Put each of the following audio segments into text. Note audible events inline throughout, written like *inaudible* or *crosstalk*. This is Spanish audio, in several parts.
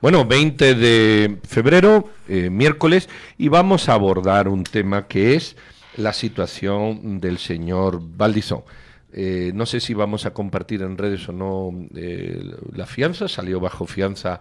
Bueno, 20 de febrero, eh, miércoles, y vamos a abordar un tema que es la situación del señor Valdizón. Eh, no sé si vamos a compartir en redes o no eh, la fianza, salió bajo fianza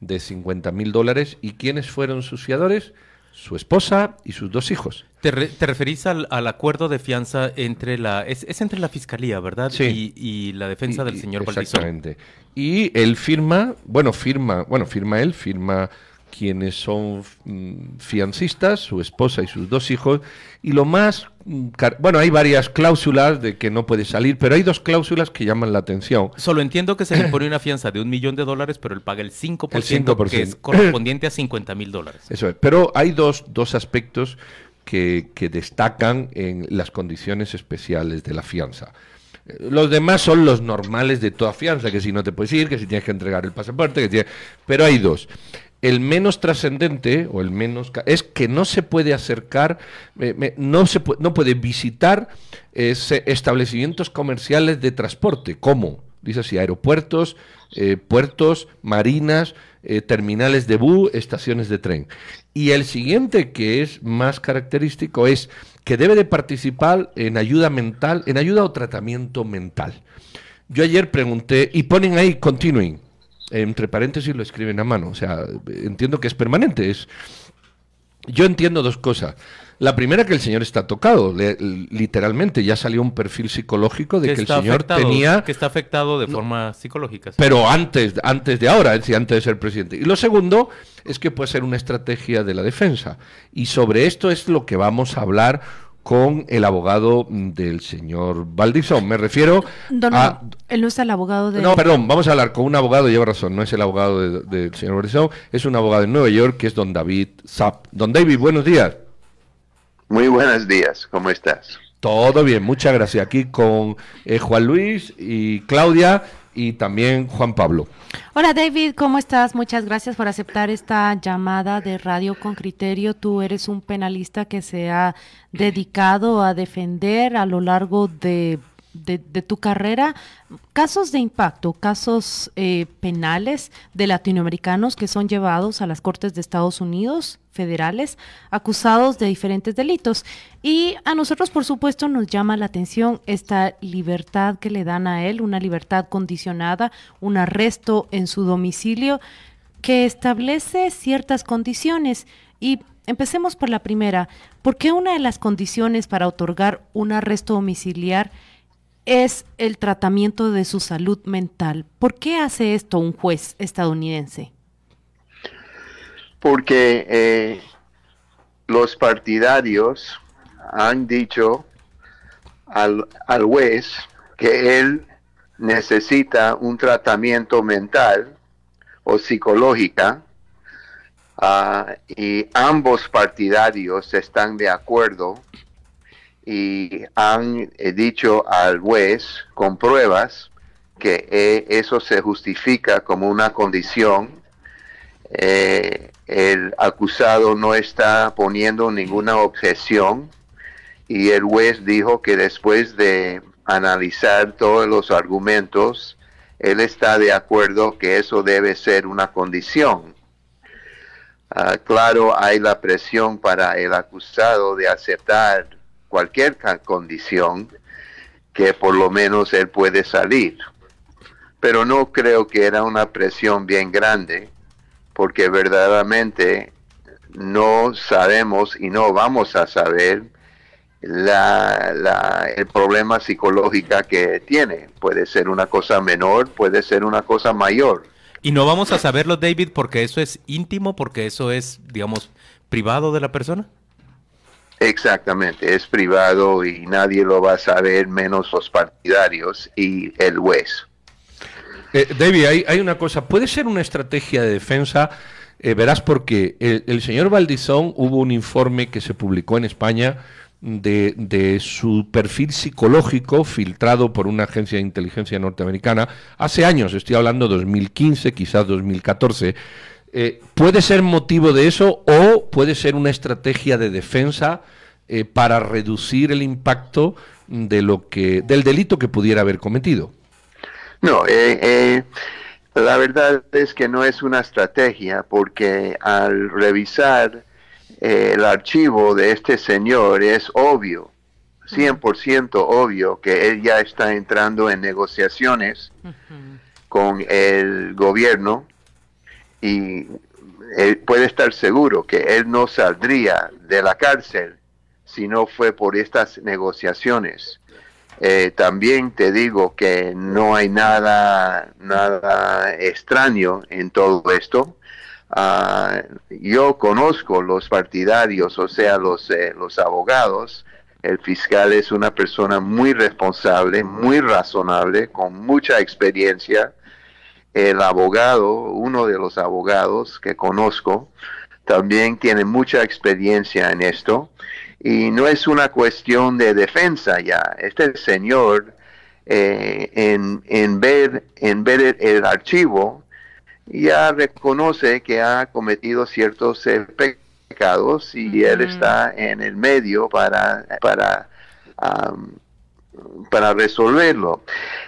de 50 mil dólares. ¿Y quiénes fueron sus fiadores? Su esposa y sus dos hijos. Te, referís al, acuerdo de fianza entre la... Es, entre la fiscalía, ¿verdad? Sí. Y, la defensa del señor Valdizón. Exactamente. Y él firma, bueno, firma, bueno, firma él, firma quienes son mm, fiancistas, su esposa y sus dos hijos, y lo más, mm, bueno, hay varias cláusulas de que no puede salir, pero hay dos cláusulas que llaman la atención. Solo entiendo que se le *coughs* pone una fianza de un millón de dólares, pero él paga el 5%, el 5%. que es correspondiente a 50 mil dólares. Eso es, pero hay dos, dos aspectos que, que destacan en las condiciones especiales de la fianza. Los demás son los normales de toda fianza, que si no te puedes ir, que si tienes que entregar el pasaporte, que pero hay dos. El menos trascendente o el menos es que no se puede acercar, no se no puede visitar establecimientos comerciales de transporte, como dice así, aeropuertos, eh, puertos, marinas, eh, terminales de bus, estaciones de tren. Y el siguiente que es más característico es que debe de participar en ayuda mental, en ayuda o tratamiento mental. Yo ayer pregunté, y ponen ahí continuing, entre paréntesis lo escriben a mano. O sea, entiendo que es permanente. Es... Yo entiendo dos cosas. La primera que el señor está tocado, literalmente, ya salió un perfil psicológico de que, el señor tenía... Que está afectado de forma psicológica. Pero antes, antes de ahora, es antes de ser presidente. Y lo segundo es que puede ser una estrategia de la defensa. Y sobre esto es lo que vamos a hablar con el abogado del señor Valdizón. Me refiero a... Él no es el abogado de... No, perdón, vamos a hablar con un abogado, lleva razón, no es el abogado del señor Valdizón, es un abogado de Nueva York que es don David Zapp. Don David, buenos días. Muy buenos días, ¿cómo estás? Todo bien, muchas gracias. Aquí con eh, Juan Luis y Claudia y también Juan Pablo. Hola David, ¿cómo estás? Muchas gracias por aceptar esta llamada de Radio con Criterio. Tú eres un penalista que se ha dedicado a defender a lo largo de de, tu carrera casos de impacto, casos eh, penales de latinoamericanos que son llevados a las Cortes de Estados Unidos federales acusados de diferentes delitos. Y a nosotros, por supuesto, nos llama la atención esta libertad que le dan a él, una libertad condicionada, un arresto en su domicilio que establece ciertas condiciones. Y empecemos por la primera. ¿Por qué una de las condiciones para otorgar un arresto domiciliar es el tratamiento de su salud mental. ¿Por qué hace esto un juez estadounidense? Porque eh, los partidarios han dicho al, juez que él necesita un tratamiento mental o psicológica ah, y ambos partidarios están de acuerdo y han eh, dicho al juez con pruebas que eh, eso se justifica como una condición. Eh, el acusado no está poniendo ninguna objeción y el juez dijo que después de analizar todos los argumentos, él está de acuerdo que eso debe ser una condición. Ah, claro, hay la presión para el acusado de aceptar cualquier condición que por lo menos él puede salir. Pero no creo que era una presión bien grande, porque verdaderamente no sabemos y no vamos a saber la, el problema psicológico que tiene. Puede ser una cosa menor, puede ser una cosa mayor. Y no vamos a saberlo, David, porque eso es íntimo, porque eso es, digamos, privado de la persona. Exactamente, es privado y nadie lo va a saber menos los partidarios y el juez. Eh, David, hay, una cosa, puede ser una estrategia de defensa, eh, verás porque el, señor Valdizón hubo un informe que se publicó en España de, de, su perfil psicológico filtrado por una agencia de inteligencia norteamericana hace años, estoy hablando 2015, quizás 2014 eh, ¿Puede ser motivo de eso o puede ser una estrategia de defensa eh, para reducir el impacto de lo que, del delito que pudiera haber cometido? No, eh, La verdad es que no es una estrategia porque al revisar eh, el archivo de este señor es obvio, 100% obvio que él ya está entrando en negociaciones con el gobierno y él puede estar seguro que él no saldría de la cárcel si no fue por estas negociaciones. Eh, también te digo que no hay nada, nada extraño en todo esto. Ah, yo conozco los partidarios, o sea, los, eh, los abogados. El fiscal es una persona muy responsable, muy razonable, con mucha experiencia. El abogado, uno de los abogados que conozco, también tiene mucha experiencia en esto y no es una cuestión de defensa ya. Este señor, eh, en, en, ver, en ver el, archivo, ya reconoce que ha cometido ciertos eh, pecados y él está en el medio para, para, para resolverlo.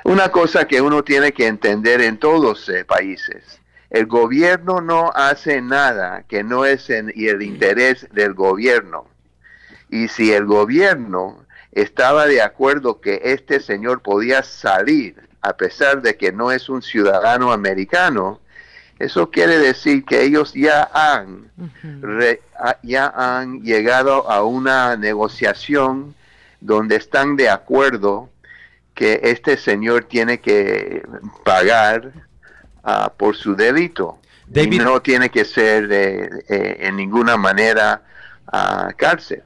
Una cosa que uno tiene que entender en todos los eh, países. El gobierno no hace nada que no es en el interés del gobierno. Y si el gobierno estaba de acuerdo que este señor podía salir, a pesar de que no es un ciudadano americano, eso quiere decir que ellos ya han, ya han llegado a una negociación donde están de acuerdo que este señor tiene que pagar ah, por su delito. y no tiene que ser en ninguna manera uh, cárcel.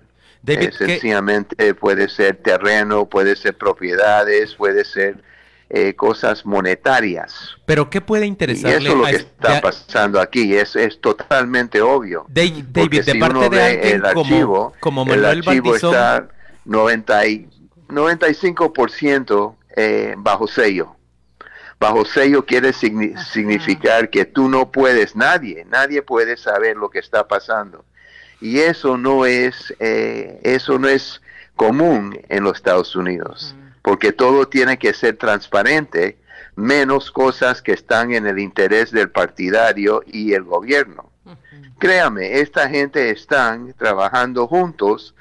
Eh, sencillamente puede ser terreno, puede ser propiedades, puede ser eh, cosas monetarias. Pero ¿qué puede interesarle? Y eso es lo que está pasando aquí, es, es totalmente obvio. David, de parte de el archivo, como, el archivo está 90 y, 95% eh, bajo sello. Bajo sello quiere significar que tú no puedes, nadie, nadie puede saber lo que está pasando. Y eso no es eh, eso no es común en los Estados Unidos porque todo tiene que ser transparente menos cosas que están en el interés del partidario y el gobierno. Créame esta gente están trabajando juntos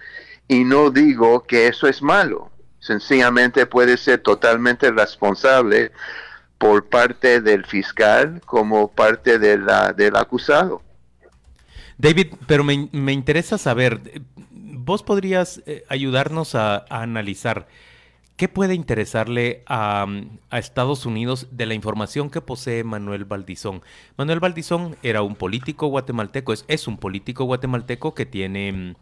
y no digo que eso es malo sencillamente puede ser totalmente responsable por parte del fiscal como parte de la, del acusado David, pero me, interesa saber, vos podrías eh, ayudarnos a, analizar qué puede interesarle a, a, Estados Unidos de la información que posee Manuel Valdizón. Manuel Valdizón era un político guatemalteco, es, es un político guatemalteco que tiene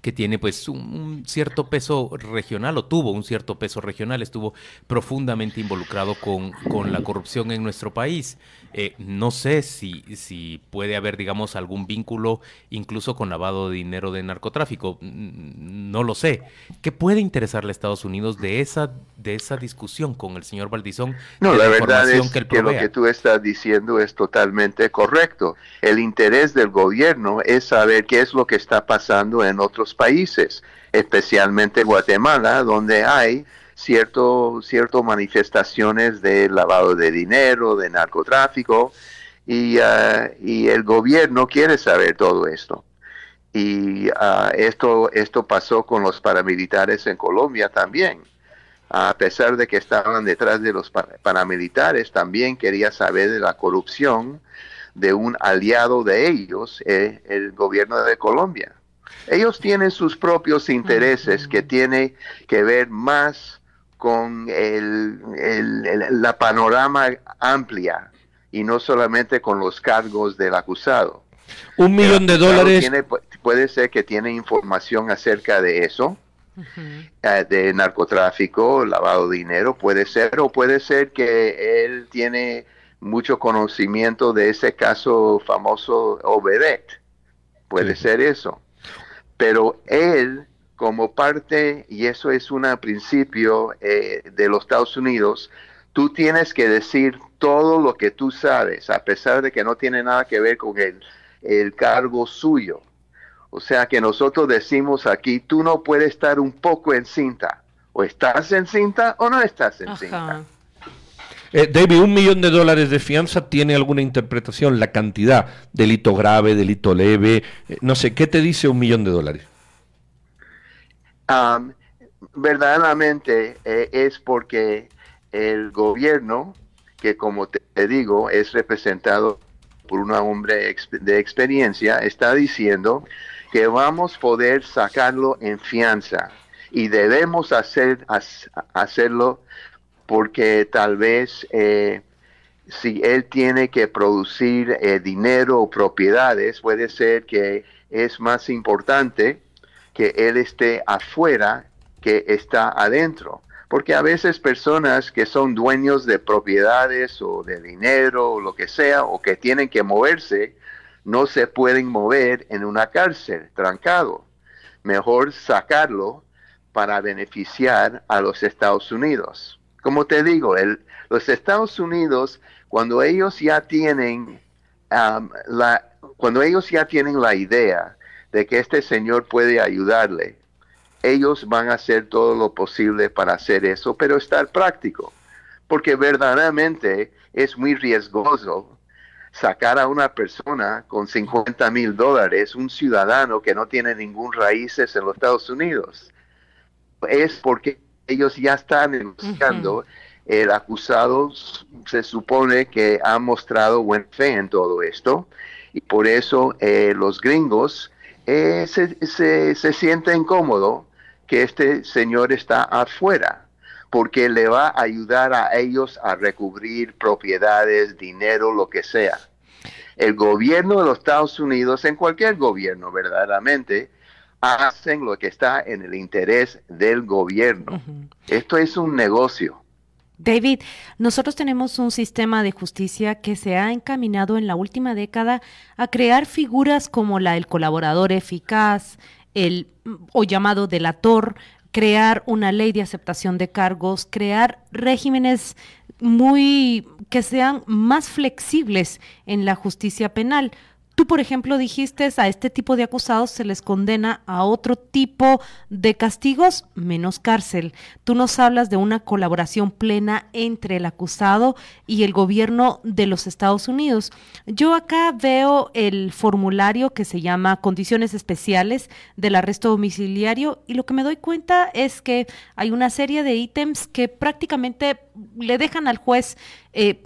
que tiene pues un, cierto peso regional o tuvo un cierto peso regional, estuvo profundamente involucrado con, con la corrupción en nuestro país. Eh, no sé si, si puede haber, digamos, algún vínculo incluso con lavado de dinero de narcotráfico. No lo sé. ¿Qué puede interesarle a Estados Unidos de esa, de esa discusión con el señor Valdizón? No, la, verdad es que, que lo que tú estás diciendo es totalmente correcto. El interés del gobierno es saber qué es lo que está pasando en otros países, especialmente Guatemala, donde hay cierto, cierto manifestaciones de lavado de dinero, de narcotráfico, y, uh, y el gobierno quiere saber todo esto. Y uh, esto, esto pasó con los paramilitares en Colombia también. A pesar de que estaban detrás de los paramilitares, también quería saber de la corrupción de un aliado de ellos, eh, el gobierno de Colombia. Ellos tienen sus propios intereses que tiene que ver más con el, la panorama amplia y no solamente con los cargos del acusado. Un millón de dólares. puede ser que tiene información acerca de eso, eh, de narcotráfico, lavado de dinero, puede ser, o puede ser que él tiene mucho conocimiento de ese caso famoso Obedet. Puede ser eso. Pero él como parte, y eso es un principio eh, de los Estados Unidos, tú tienes que decir todo lo que tú sabes, a pesar de que no tiene nada que ver con el, el cargo suyo. O sea que nosotros decimos aquí, tú no puedes estar un poco en cinta. O estás en cinta o no estás en cinta. Eh, David, ¿un millón de dólares de fianza tiene alguna interpretación? La cantidad, delito grave, delito leve, eh, no sé, ¿qué te dice un millón de dólares? verdaderamente eh, es porque el gobierno, que como te, digo, es representado por un hombre de experiencia, está diciendo que vamos a poder sacarlo en fianza y debemos hacer, hacerlo porque tal vez eh, si él tiene que producir eh, dinero o propiedades, puede ser que es más importante que él esté afuera que está adentro. Porque a veces personas que son dueños de propiedades o de dinero o lo que sea, o que tienen que moverse, no se pueden mover en una cárcel trancado. Mejor sacarlo para beneficiar a los Estados Unidos. Como te digo, el, los Estados Unidos, cuando ellos ya tienen um, la, cuando ellos ya tienen la idea de que este señor puede ayudarle, ellos van a hacer todo lo posible para hacer eso, pero estar práctico, porque verdaderamente es muy riesgoso sacar a una persona con 50 mil dólares, un ciudadano que no tiene ningún raíces en los Estados Unidos. Es porque ellos ya están denunciando. El acusado se supone que ha mostrado buen fe en todo esto y por eso eh, los gringos eh, se, se, se sienten cómodos que este señor está afuera, porque le va a ayudar a ellos a recubrir propiedades, dinero, lo que sea. El gobierno de los Estados Unidos, en cualquier gobierno verdaderamente, hacen lo que está en el interés del gobierno. Esto es un negocio. David, nosotros tenemos un sistema de justicia que se ha encaminado en la última década a crear figuras como la del colaborador eficaz, el o llamado delator, crear una ley de aceptación de cargos, crear regímenes muy que sean más flexibles en la justicia penal. Tú, por ejemplo, dijiste a este tipo de acusados se les condena a otro tipo de castigos menos cárcel. Tú nos hablas de una colaboración plena entre el acusado y el gobierno de los Estados Unidos. Yo acá veo el formulario que se llama Condiciones Especiales del Arresto Domiciliario y lo que me doy cuenta es que hay una serie de ítems que prácticamente le dejan al juez eh,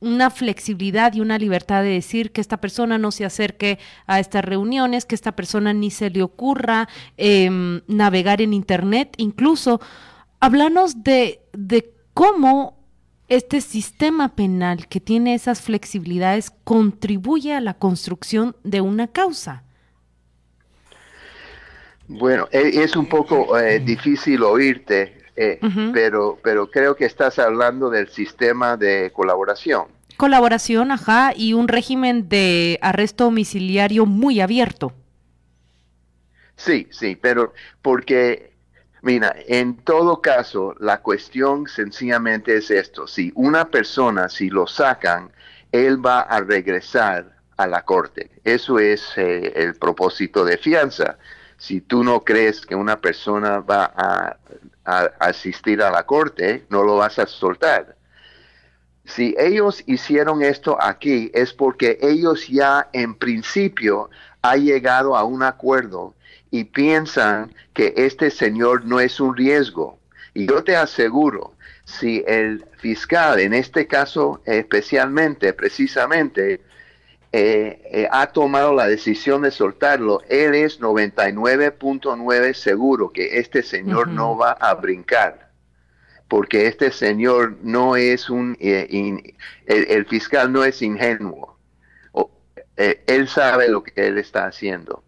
una flexibilidad y una libertad de decir que esta persona no se acerque a estas reuniones, que esta persona ni se le ocurra em, navegar en Internet. Incluso, háblanos de, de cómo este sistema penal que tiene esas flexibilidades contribuye a la construcción de una causa. Bueno, e, es un poco eh, difícil oírte eh, pero, pero creo que estás hablando del sistema de colaboración. Colaboración, ajá, y un régimen de arresto domiciliario muy abierto. Sí, sí, pero porque, mira, en todo caso, la cuestión sencillamente es esto. Si una persona, si lo sacan, él va a regresar a la corte. Eso es eh, el propósito de fianza. Si tú no crees que una persona va a asistir a la corte, no lo vas a soltar. Si ellos hicieron esto aquí es porque ellos ya en principio han llegado a un acuerdo y piensan que este señor no es un riesgo. Y yo te aseguro, si el fiscal, en este caso especialmente, precisamente, eh, eh, ha tomado la decisión de soltarlo, él es 99.9 seguro que este señor no va a brincar, porque este señor no es un, eh, el, fiscal no es ingenuo, él sabe lo que él está haciendo.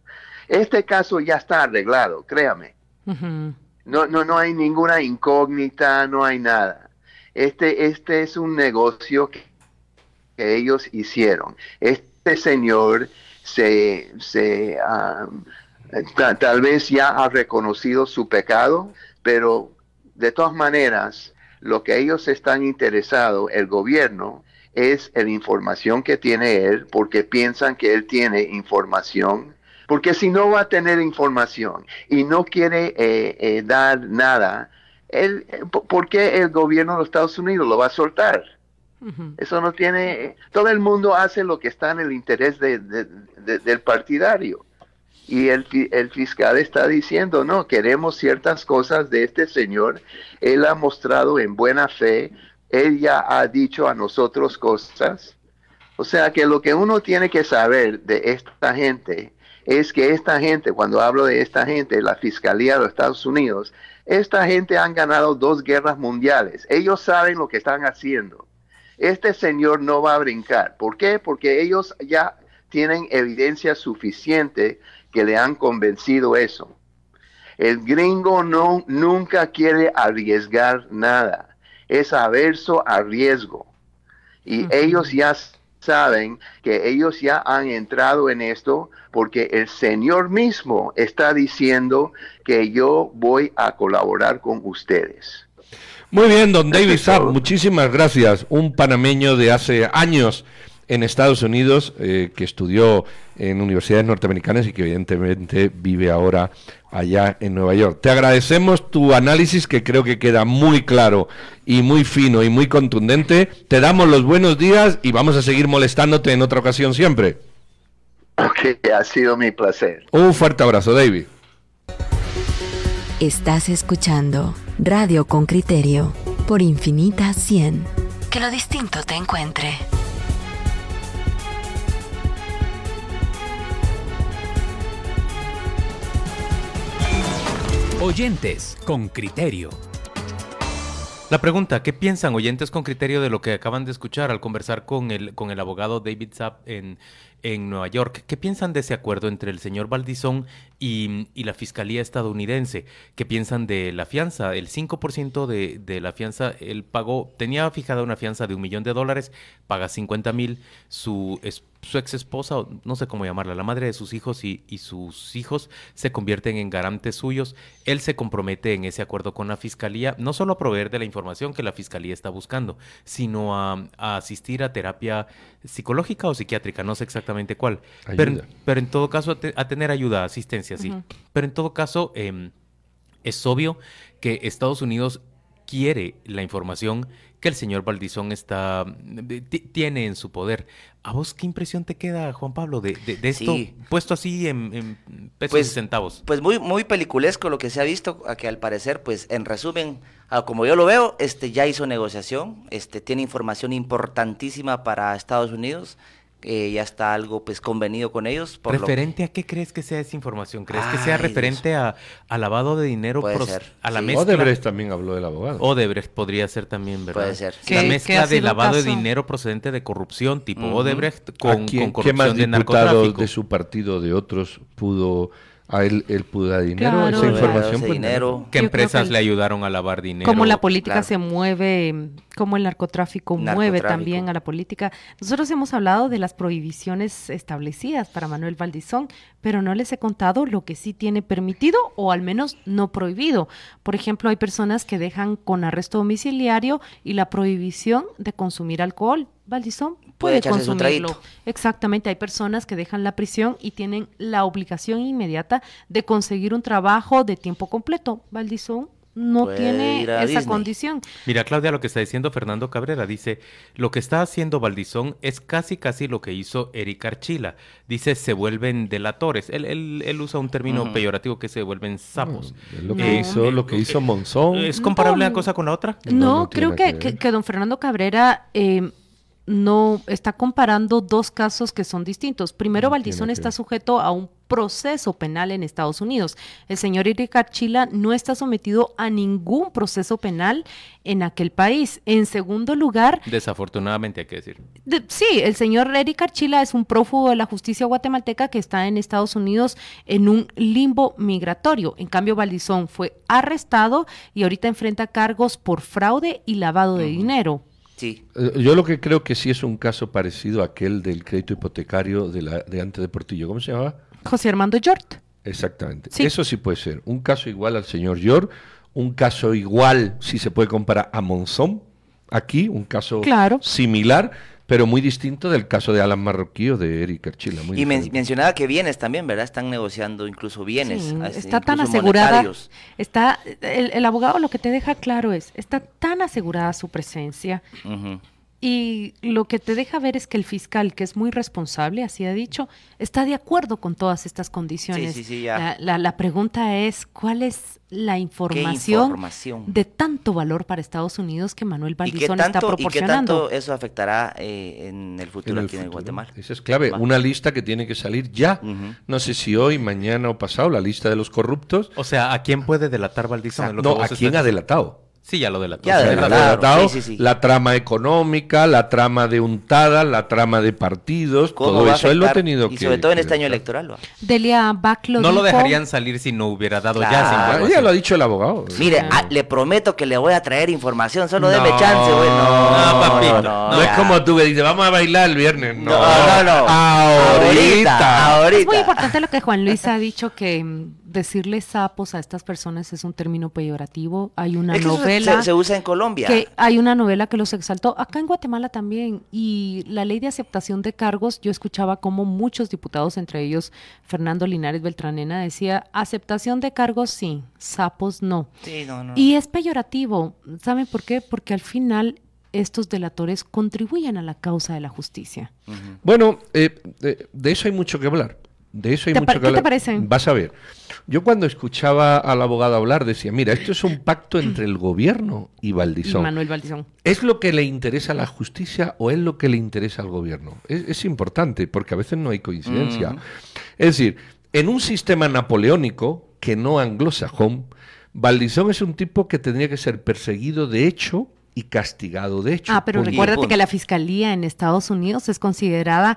Este caso ya está arreglado, créame. No, no, no hay ninguna incógnita, no hay nada. Este, este es un negocio que, que ellos hicieron. Este este señor se, se tal vez ya ha reconocido su pecado, pero de todas maneras, lo que ellos están interesados, el gobierno, es la información que tiene él, porque piensan que él tiene información, porque si no va a tener información y no quiere eh, eh, dar nada, él, ¿por qué el gobierno de los Estados Unidos lo va a soltar? Eso no tiene, todo el mundo hace lo que está en el interés del partidario. Y el, el, fiscal está diciendo, no, queremos ciertas cosas de este señor. Él ha mostrado en buena fe, él ya ha dicho a nosotros cosas. O sea que lo que uno tiene que saber de esta gente es que esta gente, cuando hablo de esta gente, la Fiscalía de los Estados Unidos, esta gente han ganado dos guerras mundiales. Ellos saben lo que están haciendo. Este señor no va a brincar. ¿Por qué? Porque ellos ya tienen evidencia suficiente que le han convencido eso. El gringo no, nunca quiere arriesgar nada. Es averso a riesgo. Y ellos ya saben que ellos ya han entrado en esto porque el Señor mismo está diciendo que yo voy a colaborar con ustedes. Muy bien, don David Saab, muchísimas gracias. Un panameño de hace años en Estados Unidos eh, que estudió en universidades norteamericanas y que evidentemente vive ahora allá en Nueva York. Te agradecemos tu análisis que creo que queda muy claro y muy fino y muy contundente. Te damos los buenos días y vamos a seguir molestándote en otra ocasión siempre. Ok, ha sido mi placer. Un fuerte abrazo, David. Estás escuchando Radio con Criterio por Infinita 100. Que lo distinto te encuentre. Oyentes con criterio. La pregunta, ¿qué piensan oyentes con criterio de lo que acaban de escuchar al conversar con el, con el abogado David Zapp en, en Nueva York. ¿Qué piensan de ese acuerdo entre el señor Baldizón y, la Fiscalía estadounidense? ¿Qué piensan de la fianza? El 5% de, de la fianza, él pagó, tenía fijada una fianza de un millón de dólares, paga 50 mil, su, su ex esposa, no sé cómo llamarla, la madre de sus hijos y, y sus hijos se convierten en garantes suyos. Él se compromete en ese acuerdo con la Fiscalía, no solo a proveer de la información que la Fiscalía está buscando, sino a, a asistir a terapia psicológica o psiquiátrica, no sé exactamente cuál. Pero, pero, en todo caso, a, tener ayuda, asistencia, sí. Pero en todo caso, em, es obvio que Estados Unidos quiere la información que el señor Valdizón está tiene en su poder. ¿A vos qué impresión te queda, Juan Pablo, de, esto puesto así en, pesos pues, y centavos? Pues muy, muy peliculesco lo que se ha visto, a que al parecer, pues en resumen, como yo lo veo, este ya hizo negociación, este tiene información importantísima para Estados Unidos eh, ya está algo pues convenido con ellos. ¿Referente a qué crees que sea esa información? ¿Crees que sea referente a, lavado de dinero? Puede ser. A la Odebrecht también habló del abogado. Odebrecht podría ser también, ¿verdad? Puede ser. La mezcla de lavado de dinero procedente de corrupción tipo Odebrecht con, con corrupción de narcotráfico. de su partido de otros pudo a él, él pudo dar dinero, esa información. Pues, dinero. ¿Qué empresas le ayudaron a lavar dinero? Cómo la política se mueve, cómo el narcotráfico, mueve también a la política. Nosotros hemos hablado de las prohibiciones establecidas para Manuel Valdizón, pero no les he contado lo que sí tiene permitido o al menos no prohibido. Por ejemplo, hay personas que dejan con arresto domiciliario y la prohibición de consumir alcohol. Valdizón puede, consumirlo. Exactamente, hay personas que dejan la prisión y tienen la obligación inmediata de conseguir un trabajo de tiempo completo. Valdizón no tiene esa condición. Mira, Claudia, lo que está diciendo Fernando Cabrera, dice, lo que está haciendo Valdizón es casi casi lo que hizo Eric Archila. Dice, se vuelven delatores. Él, él, usa un término peyorativo que se vuelven sapos. lo que hizo, lo que hizo Monzón. ¿Es comparable una cosa con la otra? No, creo que, que, don Fernando Cabrera... Eh, no está comparando dos casos que son distintos. Primero, Valdizón está sujeto a un proceso penal en Estados Unidos. El señor Eric Archila no está sometido a ningún proceso penal en aquel país. En segundo lugar... Desafortunadamente hay que decir. sí, el señor Eric Archila es un prófugo de la justicia guatemalteca que está en Estados Unidos en un limbo migratorio. En cambio, Valdizón fue arrestado y ahorita enfrenta cargos por fraude y lavado de dinero. Eh, yo lo que creo que sí es un caso parecido a aquel del crédito hipotecario de, la, de antes de Portillo. ¿Cómo se llamaba? José Armando Yort. Exactamente. Eso sí puede ser. Un caso igual al señor Yort, un caso igual, si se puede comparar, a Monzón. Aquí, un caso similar pero muy distinto del caso de Alan Marroquí o de Eric Archila. y men mencionaba que bienes también, ¿verdad? Están negociando incluso bienes. Sí, está tan asegurada. Está, el, el, abogado lo que te deja claro es, está tan asegurada su presencia. Y lo que te deja ver es que el fiscal, que es muy responsable, así ha dicho, está de acuerdo con todas estas condiciones. Sí, sí, sí, la, la, la, pregunta es, ¿cuál es la información, información, de tanto valor para Estados Unidos que Manuel Valdizón está proporcionando? ¿Y qué tanto eso afectará eh, en el futuro en el aquí futuro. en Guatemala? Esa es clave. ¿Va? Una lista que tiene que salir ya. Uh -huh. No sé si hoy, mañana o pasado, la lista de los corruptos. O sea, ¿a quién puede delatar Valdizón? no, ¿a quién ha delatado? Sí, ya lo delató. Ya delatado, delatado sí, sí, sí. La trama económica, la trama de untada, la trama de partidos, todo eso él lo ha tenido y que... Y sobre todo en este año electoral. ¿va? Delia Bach lo No dijo. lo dejarían salir si no hubiera dado Claro. ya. Ah, ya lo ha dicho el abogado. Mire, a- le prometo que le voy a traer información, solo deme No, chance, güey. No, no, papito, No, no, es como tú que dices, vamos a bailar el viernes. No, No, no, no. Ahorita. ahorita. Es muy importante lo que Juan Luis ha dicho, que mm, decirle sapos a estas personas es un término peyorativo. Hay una Es que novela... se, se usa en Colombia. que hay una novela que los exaltó acá en Guatemala también y la ley de aceptación de cargos yo escuchaba como muchos diputados entre ellos Fernando Linares Beltranena decía aceptación de cargos sí sapos no Sí, no, no. y es peyorativo ¿saben por qué? porque al final estos delatores contribuyen a la causa de la justicia. Bueno, eh, de, de eso hay mucho que hablar. De eso hay ¿Te mucho que qué te hablar. parece? Vas a ver. Yo cuando escuchaba al abogado hablar decía, mira, esto es un pacto entre el gobierno y y Valdizón. Manuel Valdizón ¿Es lo que le interesa a la justicia o es lo que le interesa al gobierno? Es, es importante porque a veces no hay coincidencia. Ujú. Es decir, en un sistema napoleónico que no anglosajón, Valdizón es un tipo que tendría que ser perseguido de hecho y castigado de hecho. Ah, pero recuérdate que la fiscalía en Estados Unidos es considerada,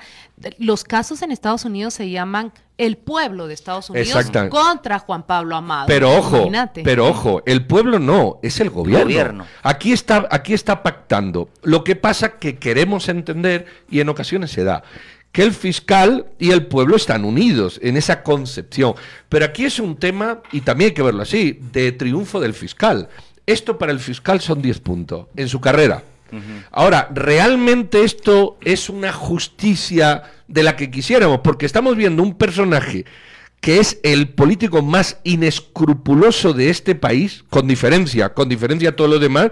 los casos en Estados Unidos se llaman el pueblo de Estados Unidos contra Juan Pablo Amado. Pero ojo, Imagínate. pero ojo, el pueblo no, es el gobierno. Gobierno. Aquí está, aquí está pactando. Lo que pasa que queremos entender y en ocasiones se da que el fiscal y el pueblo están unidos en esa concepción. Pero aquí es un tema y también hay que verlo así, de triunfo del fiscal. Esto para el fiscal son 10 puntos en su carrera. Ahora, ¿realmente esto es una justicia de la que quisiéramos? Porque estamos viendo un personaje que es el político más inescrupuloso de este país, con diferencia, con diferencia a todo lo demás,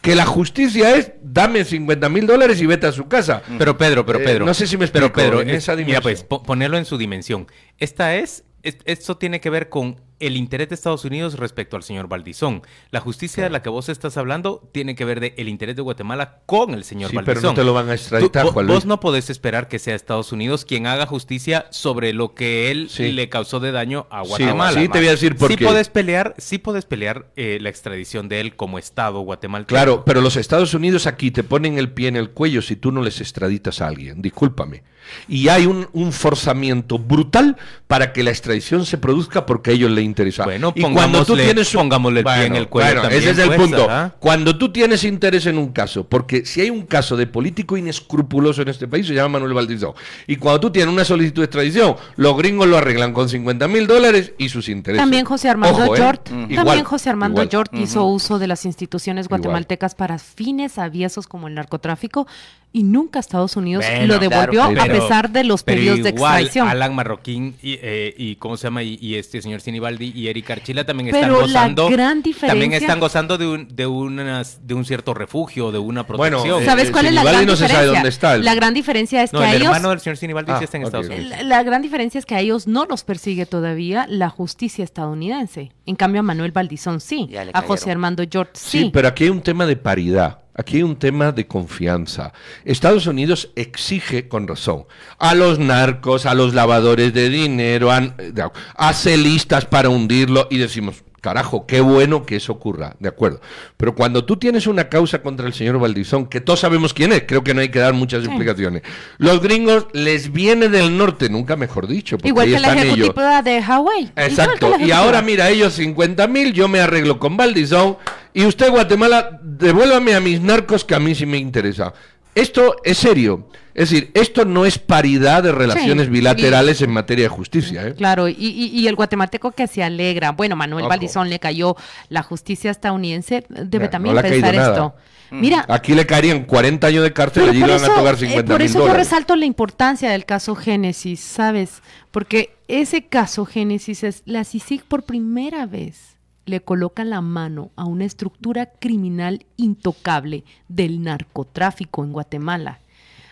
que la justicia es dame 50 mil dólares y vete a su casa. Pero Pedro, pero Eh, Pedro. no sé si me Pero explico, Pedro, en es- esa mira dimensión. pues, po- ponerlo en su dimensión. Esta es, es- esto tiene que ver con el interés de Estados Unidos respecto al señor Valdizón. La justicia de la que vos estás hablando tiene que ver de el interés de Guatemala con el señor Sí, pero no te lo van a extraditar, Tú- Juan Luis. Vos no podés esperar que sea Estados Unidos quien haga justicia sobre lo que él Sí. le causó de daño a Sí, Guatemala. sí, te voy a decir por sí qué. podés pelear, sí podés pelear eh, la extradición de él como Estado guatemalteco. Claro, pero los Estados Unidos aquí te ponen el pie en el cuello si tú no les extraditas a alguien, discúlpame. Y hay un, un forzamiento brutal para que la extradición se produzca porque a ellos les interesa. Bueno, y cuando tú pongámosle- tienes un- pongámosle el pie en el cuello bueno, ese es el pues, punto. Cuando tú tienes interés en un caso, porque si hay un caso de político inescrupuloso en este país, se llama Manuel Valdizón. Y cuando tú tienes una solicitud de extradición, los gringos lo arreglan con 50 mil dólares y sus intereses. También José Armando Ojo, ¿eh? Mm. también José Armando igual. Yort hizo uso de las instituciones Igual. guatemaltecas para fines aviesos como el narcotráfico y nunca Estados Unidos Bueno, lo devolvió claro, a pesar de los pero periodos de igual, extradición. Alan Marroquín y, eh, y cómo se llama y, y este señor Sinibaldi y Eric Archila también Pero están la gozando gran también diferencia- están gozando de un de unas de un cierto refugio de una Bueno, protección eh, ¿Sabes cuál es la gran no se sabe diferencia? dónde está el- La gran diferencia es no que el ellos hermano del señor Sinibaldi Ah, sí está en ok, Estados ok. Unidos La, la gran diferencia es que a ellos no los persigue todavía la justicia estadounidense. En cambio, a Manuel Valdizón sí. A José. Armando Yort Sí, sí. pero aquí hay un tema de paridad. Aquí hay un tema de confianza. Estados Unidos exige con razón a los narcos, a los lavadores de dinero, a, a celistas para hundirlo y decimos, carajo, qué bueno que eso ocurra, de acuerdo. Pero cuando tú tienes una causa contra el señor Valdizón, que todos sabemos quién es, creo que no hay que dar muchas explicaciones. Los gringos les viene del norte, nunca mejor dicho, porque Igual ahí que la están ellos. de Hawái. Exacto. Y ahora mira, ellos 50 mil, yo me arreglo con Valdizón y usted Guatemala, devuélvame a mis narcos que a mí sí me interesa. Esto es serio. Es decir, esto no es paridad de relaciones Sí, bilaterales en materia de justicia. ¿eh? Claro, y, y- y el guatemalteco que se alegra, bueno, Manuel Ojo. Valdizón le cayó la justicia estadounidense, debe Ya, también no le ha pensar caído esto. Mm. Mira, Aquí le caerían 40 años de cárcel y allí por le van a eso, tocar eh, 50 por eso yo resalto la importancia del caso Génesis, ¿sabes? Porque ese caso Génesis es la CICIG por primera vez le coloca la mano a una estructura criminal intocable del narcotráfico en Guatemala.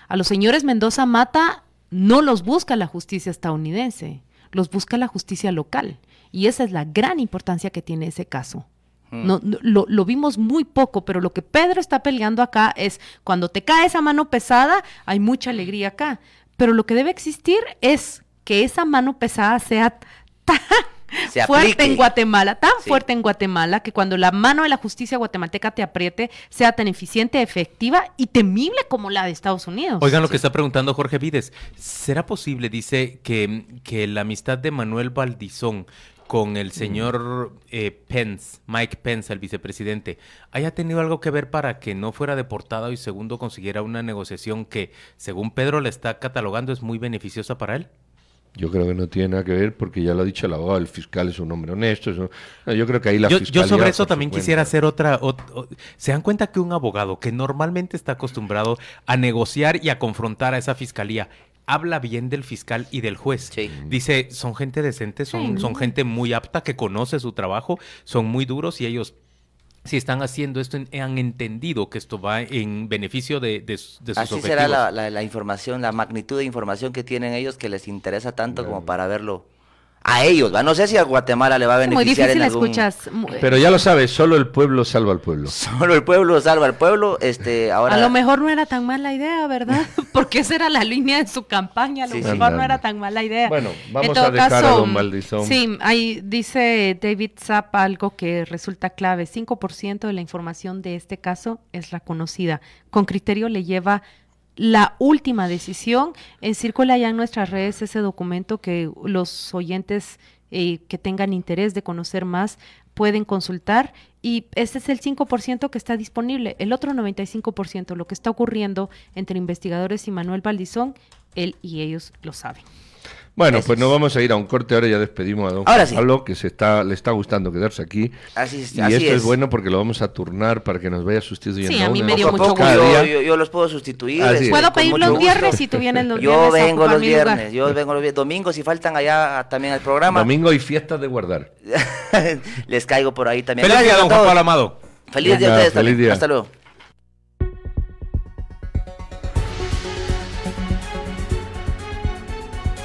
A los señores Mendoza Mata no los busca la justicia estadounidense, los busca la justicia local. Y esa es la gran importancia que tiene ese caso. No, no, lo, lo vimos muy poco, pero lo que Pedro está peleando acá es cuando te cae esa mano pesada, hay mucha alegría acá. Pero lo que debe existir es que esa mano pesada sea *laughs* tan Se fuerte en Guatemala, tan Sí. fuerte en Guatemala, que cuando la mano de la justicia guatemalteca te apriete, sea tan eficiente, efectiva y temible como la de Estados Unidos. Oigan lo que está preguntando Jorge Vides. ¿Será posible, dice, que, que la amistad de Manuel Valdizón con el señor eh, Pence, Mike Pence, el vicepresidente, haya tenido algo que ver para que no fuera deportado y segundo consiguiera una negociación que, según Pedro le está catalogando, es muy beneficiosa para él? Yo creo que no tiene nada que ver porque ya lo ha dicho el abogado, el fiscal es un hombre honesto. es un- no, yo creo que ahí la Yo, yo sobre eso también cuenta. quisiera hacer otra... o- ¿Se dan cuenta que un abogado que normalmente está acostumbrado a negociar y a confrontar a esa fiscalía habla bien del fiscal y del juez? Sí. Dice, son gente decente, son, Sí. son gente muy apta que conoce su trabajo, son muy duros y ellos... Si están haciendo esto, han entendido que esto va en beneficio de, de sus de sus Así objetivos. será la, la- la información, la magnitud de información que tienen ellos que les interesa tanto como para verlo a ellos. ¿va? No sé si a Guatemala le va a Es muy beneficiar difícil en algún... escuchas. Pero ya lo sabes, solo el pueblo salva al pueblo. *laughs* Solo el pueblo salva al pueblo. Este, ahora... A lo mejor no era tan mala idea, ¿verdad? *laughs* *laughs* Porque esa era la línea de su campaña. A lo Sí, sí. mejor no era tan mala idea. Bueno, vamos En todo a dejar a caso, don Valdizón. Sí, ahí dice David Zapp algo que resulta clave. 5% de la información de este caso es la conocida. Con criterio le lleva la última decisión. En circula ya en nuestras redes ese documento que los oyentes eh, que tengan interés de conocer más pueden consultar y este es el 5% que está disponible. El otro 95%, lo que está ocurriendo entre investigadores y Manuel Valdizón, él y ellos lo saben. Bueno, pues nos vamos a ir a un corte. Ahora ya despedimos a don Ahora Juan sí. Pablo, que se está, le está gustando quedarse aquí. Así es, Y así esto es. es. bueno porque lo vamos a turnar para que nos vaya sustituyendo. Sí, a mí me dio mucho cada yo, yo- yo los puedo sustituir. Así es. ¿Puedo pedir los gusto. viernes si tú vienes los Yo viernes a vengo los viernes, yo vengo los viernes. Domingos si faltan allá también al programa. Domingo y fiestas de guardar. *laughs* Les caigo por ahí también. Feliz día, don Juan. Pablo Amado. Feliz día a ustedes feliz también. día. Hasta luego.